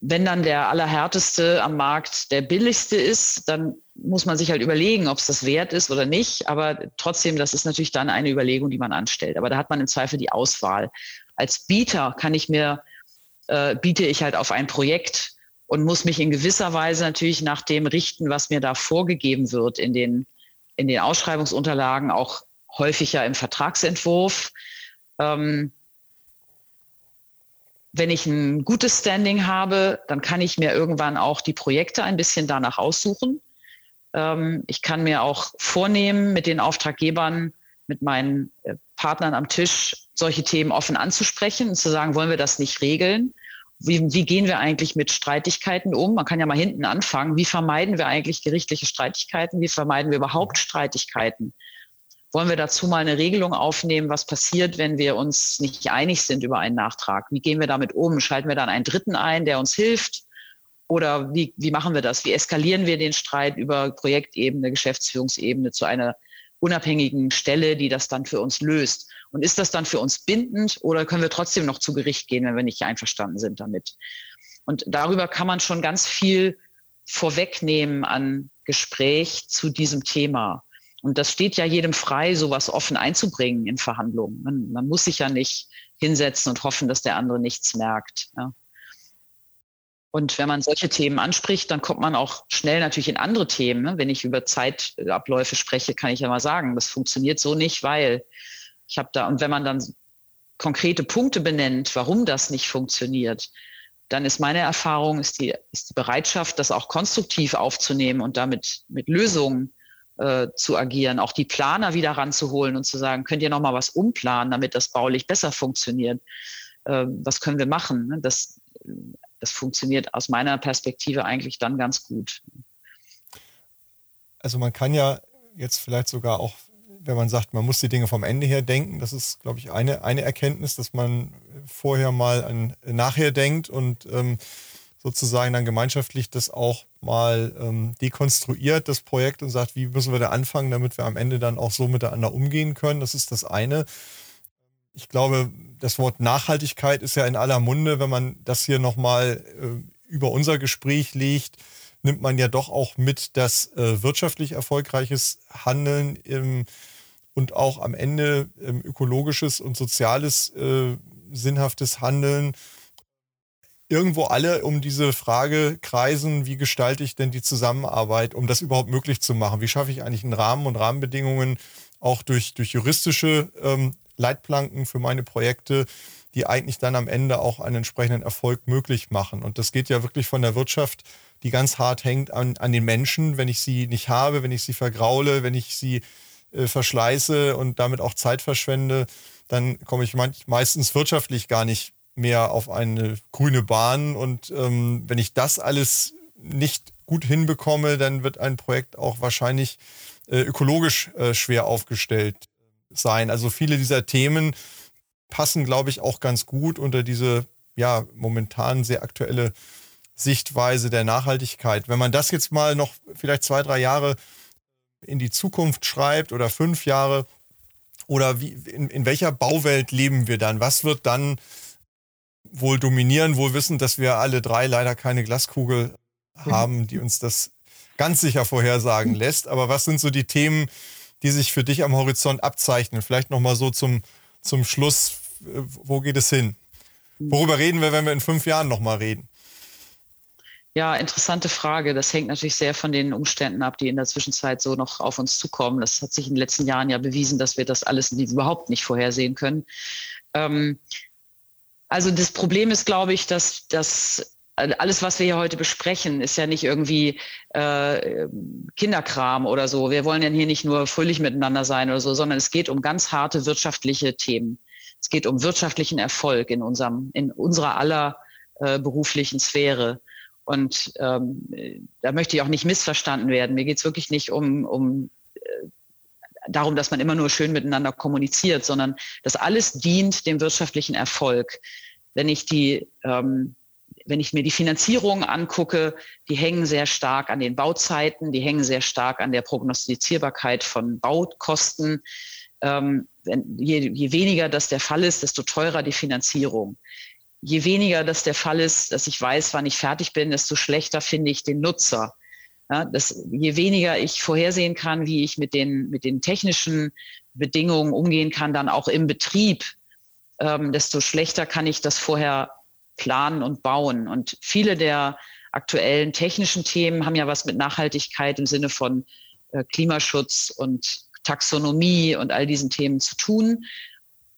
Wenn dann der allerhärteste am Markt der billigste ist, dann muss man sich halt überlegen, ob es das wert ist oder nicht. Aber trotzdem, das ist natürlich dann eine Überlegung, die man anstellt. Aber da hat man im Zweifel die Auswahl als Bieter kann ich mir, äh, biete ich halt auf ein Projekt und muss mich in gewisser Weise natürlich nach dem richten, was mir da vorgegeben wird in den, in den Ausschreibungsunterlagen, auch häufiger im Vertragsentwurf. Ähm, wenn ich ein gutes Standing habe, dann kann ich mir irgendwann auch die Projekte ein bisschen danach aussuchen. Ähm, ich kann mir auch vornehmen, mit den Auftraggebern, mit meinen äh, Partnern am Tisch solche Themen offen anzusprechen und zu sagen, wollen wir das nicht regeln? Wie, wie gehen wir eigentlich mit Streitigkeiten um? Man kann ja mal hinten anfangen. Wie vermeiden wir eigentlich gerichtliche Streitigkeiten? Wie vermeiden wir überhaupt Streitigkeiten? Wollen wir dazu mal eine Regelung aufnehmen, was passiert, wenn wir uns nicht einig sind über einen Nachtrag? Wie gehen wir damit um? Schalten wir dann einen Dritten ein, der uns hilft? Oder wie, wie machen wir das? Wie eskalieren wir den Streit über Projektebene, Geschäftsführungsebene zu einer unabhängigen Stelle, die das dann für uns löst? Und ist das dann für uns bindend oder können wir trotzdem noch zu Gericht gehen, wenn wir nicht einverstanden sind damit? Und darüber kann man schon ganz viel vorwegnehmen an Gespräch zu diesem Thema. Und das steht ja jedem frei, sowas offen einzubringen in Verhandlungen. Man, man muss sich ja nicht hinsetzen und hoffen, dass der andere nichts merkt. Ja. Und wenn man solche Themen anspricht, dann kommt man auch schnell natürlich in andere Themen. Ne? Wenn ich über Zeitabläufe spreche, kann ich ja mal sagen, das funktioniert so nicht, weil ich habe da, und wenn man dann konkrete Punkte benennt, warum das nicht funktioniert, dann ist meine Erfahrung, ist die, ist die Bereitschaft, das auch konstruktiv aufzunehmen und damit mit Lösungen äh, zu agieren, auch die Planer wieder ranzuholen und zu sagen, könnt ihr noch mal was umplanen, damit das baulich besser funktioniert? Äh, was können wir machen? Ne? Das, das funktioniert aus meiner Perspektive eigentlich dann ganz gut. Also man kann ja jetzt vielleicht sogar auch, wenn man sagt, man muss die Dinge vom Ende her denken, das ist, glaube ich, eine, eine Erkenntnis, dass man vorher mal an nachher denkt und ähm, sozusagen dann gemeinschaftlich das auch mal ähm, dekonstruiert, das Projekt, und sagt, wie müssen wir da anfangen, damit wir am Ende dann auch so miteinander umgehen können. Das ist das eine. Ich glaube, das Wort Nachhaltigkeit ist ja in aller Munde. Wenn man das hier nochmal äh, über unser Gespräch legt, nimmt man ja doch auch mit, dass äh, wirtschaftlich erfolgreiches Handeln im, und auch am Ende ähm, ökologisches und soziales äh, sinnhaftes Handeln irgendwo alle um diese Frage kreisen, wie gestalte ich denn die Zusammenarbeit, um das überhaupt möglich zu machen? Wie schaffe ich eigentlich einen Rahmen und Rahmenbedingungen auch durch, durch juristische ähm, Leitplanken für meine Projekte, die eigentlich dann am Ende auch einen entsprechenden Erfolg möglich machen. Und das geht ja wirklich von der Wirtschaft, die ganz hart hängt an, an den Menschen. Wenn ich sie nicht habe, wenn ich sie vergraule, wenn ich sie äh, verschleiße und damit auch Zeit verschwende, dann komme ich meistens wirtschaftlich gar nicht mehr auf eine grüne Bahn. Und ähm, wenn ich das alles nicht gut hinbekomme, dann wird ein Projekt auch wahrscheinlich äh, ökologisch äh, schwer aufgestellt sein. Also viele dieser Themen passen, glaube ich, auch ganz gut unter diese ja momentan sehr aktuelle Sichtweise der Nachhaltigkeit. Wenn man das jetzt mal noch vielleicht zwei, drei Jahre in die Zukunft schreibt oder fünf Jahre oder wie, in, in welcher Bauwelt leben wir dann? Was wird dann wohl dominieren, wohl wissen, dass wir alle drei leider keine Glaskugel haben, die uns das ganz sicher vorhersagen lässt. Aber was sind so die Themen, die sich für dich am Horizont abzeichnen? Vielleicht nochmal so zum, zum Schluss, wo geht es hin? Worüber reden wir, wenn wir in fünf Jahren nochmal reden? Ja, interessante Frage. Das hängt natürlich sehr von den Umständen ab, die in der Zwischenzeit so noch auf uns zukommen. Das hat sich in den letzten Jahren ja bewiesen, dass wir das alles überhaupt nicht vorhersehen können. Ähm, also das Problem ist, glaube ich, dass, dass alles, was wir hier heute besprechen, ist ja nicht irgendwie äh, Kinderkram oder so. Wir wollen ja hier nicht nur fröhlich miteinander sein oder so, sondern es geht um ganz harte wirtschaftliche Themen. Es geht um wirtschaftlichen Erfolg in unserem, in unserer aller äh, beruflichen Sphäre. Und ähm, da möchte ich auch nicht missverstanden werden. Mir geht es wirklich nicht um, um äh, darum, dass man immer nur schön miteinander kommuniziert, sondern das alles dient dem wirtschaftlichen Erfolg. Wenn ich die, ähm, wenn ich mir die Finanzierung angucke, die hängen sehr stark an den Bauzeiten, die hängen sehr stark an der Prognostizierbarkeit von Baukosten. Ähm, wenn, je, je weniger das der Fall ist, desto teurer die Finanzierung. Je weniger das der Fall ist, dass ich weiß, wann ich fertig bin, desto schlechter finde ich den Nutzer. Ja, das, je weniger ich vorhersehen kann, wie ich mit den, mit den technischen Bedingungen umgehen kann, dann auch im Betrieb, ähm, desto schlechter kann ich das vorher planen und bauen. Und viele der aktuellen technischen Themen haben ja was mit Nachhaltigkeit im Sinne von äh, Klimaschutz und Taxonomie und all diesen Themen zu tun.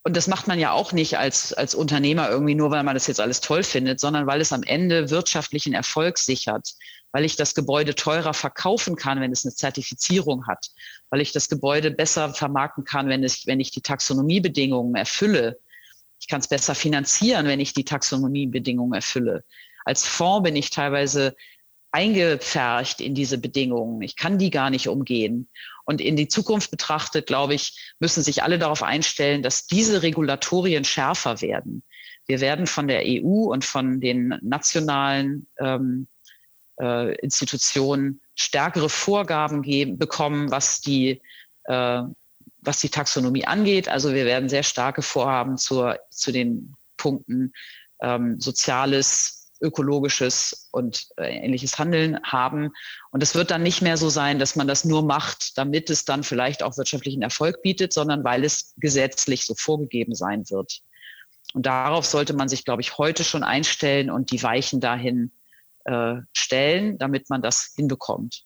Und das macht man ja auch nicht als, als Unternehmer irgendwie nur, weil man das jetzt alles toll findet, sondern weil es am Ende wirtschaftlichen Erfolg sichert, weil ich das Gebäude teurer verkaufen kann, wenn es eine Zertifizierung hat, weil ich das Gebäude besser vermarkten kann, wenn, es, wenn ich die Taxonomiebedingungen erfülle. Ich kann es besser finanzieren, wenn ich die Taxonomiebedingungen erfülle. Als Fonds bin ich teilweise eingepfercht in diese Bedingungen. Ich kann die gar nicht umgehen. Und in die Zukunft betrachtet, glaube ich, müssen sich alle darauf einstellen, dass diese Regulatorien schärfer werden. Wir werden von der EU und von den nationalen ähm, äh, Institutionen stärkere Vorgaben geben, bekommen, was die, äh, was die Taxonomie angeht. Also wir werden sehr starke Vorhaben zur, zu den Punkten ähm, soziales, ökologisches und äh, ähnliches Handeln haben. Und es wird dann nicht mehr so sein, dass man das nur macht, damit es dann vielleicht auch wirtschaftlichen Erfolg bietet, sondern weil es gesetzlich so vorgegeben sein wird. Und darauf sollte man sich, glaube ich, heute schon einstellen und die Weichen dahin äh, stellen, damit man das hinbekommt.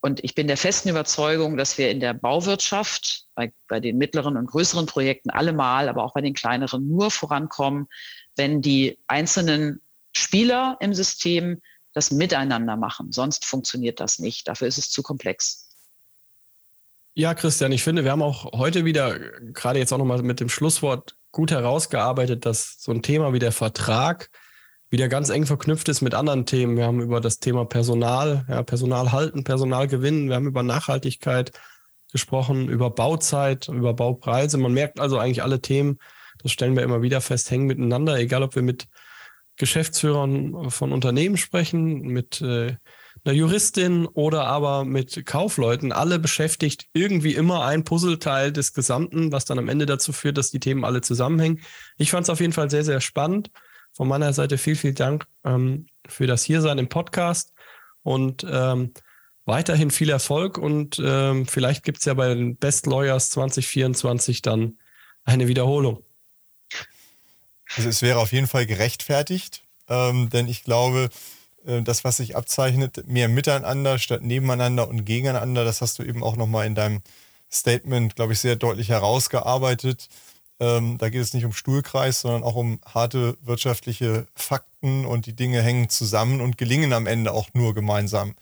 Und ich bin der festen Überzeugung, dass wir in der Bauwirtschaft, bei, bei den mittleren und größeren Projekten allemal, aber auch bei den kleineren nur vorankommen, wenn die einzelnen Spieler im System das miteinander machen. Sonst funktioniert das nicht. Dafür ist es zu komplex. Ja, Christian, ich finde, wir haben auch heute wieder, gerade jetzt auch nochmal mit dem Schlusswort, gut herausgearbeitet, dass so ein Thema wie der Vertrag wieder ganz eng verknüpft ist mit anderen Themen. Wir haben über das Thema Personal, ja, Personal halten, Personal gewinnen. Wir haben über Nachhaltigkeit gesprochen, über Bauzeit, über Baupreise. Man merkt also eigentlich alle Themen, das stellen wir immer wieder fest, hängen miteinander, egal ob wir mit Geschäftsführern von Unternehmen sprechen, mit äh, einer Juristin oder aber mit Kaufleuten. Alle beschäftigt irgendwie immer ein Puzzleteil des Gesamten, was dann am Ende dazu führt, dass die Themen alle zusammenhängen. Ich fand es auf jeden Fall sehr, sehr spannend. Von meiner Seite viel, viel Dank ähm, für das Hiersein im Podcast und ähm, weiterhin viel Erfolg und ähm, vielleicht gibt es ja bei den Best Lawyers 2024 dann eine Wiederholung. Also es wäre auf jeden Fall gerechtfertigt, ähm, denn ich glaube, äh, das, was sich abzeichnet, mehr miteinander statt nebeneinander und gegeneinander, das hast du eben auch nochmal in deinem Statement, glaube ich, sehr deutlich herausgearbeitet. Ähm, da geht es nicht um Stuhlkreis, sondern auch um harte wirtschaftliche Fakten und die Dinge hängen zusammen und gelingen am Ende auch nur gemeinsam.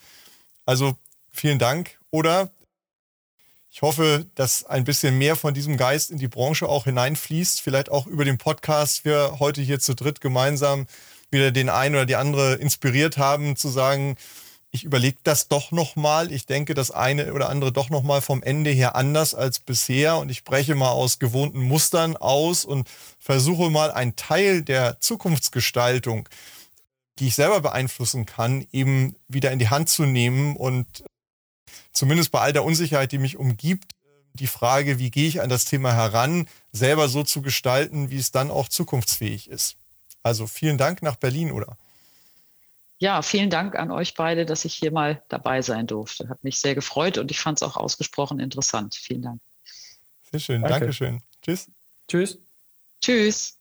Also vielen Dank. Oder ich hoffe, dass ein bisschen mehr von diesem Geist in die Branche auch hineinfließt. Vielleicht auch über den Podcast wir heute hier zu dritt gemeinsam wieder den einen oder die andere inspiriert haben, zu sagen, ich überlege das doch nochmal. Ich denke das eine oder andere doch nochmal vom Ende her anders als bisher und ich breche mal aus gewohnten Mustern aus und versuche mal einen Teil der Zukunftsgestaltung, die ich selber beeinflussen kann, eben wieder in die Hand zu nehmen und zumindest bei all der Unsicherheit, die mich umgibt, die Frage, wie gehe ich an das Thema heran, selber so zu gestalten, wie es dann auch zukunftsfähig ist. Also vielen Dank nach Berlin, oder? Ja, vielen Dank an euch beide, dass ich hier mal dabei sein durfte. Hat mich sehr gefreut und ich fand es auch ausgesprochen interessant. Vielen Dank. Sehr schön. Danke. Dankeschön. Tschüss. Tschüss. Tschüss.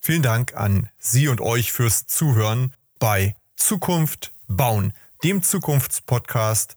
Vielen Dank an Sie und euch fürs Zuhören bei Zukunft bauen, dem Zukunftspodcast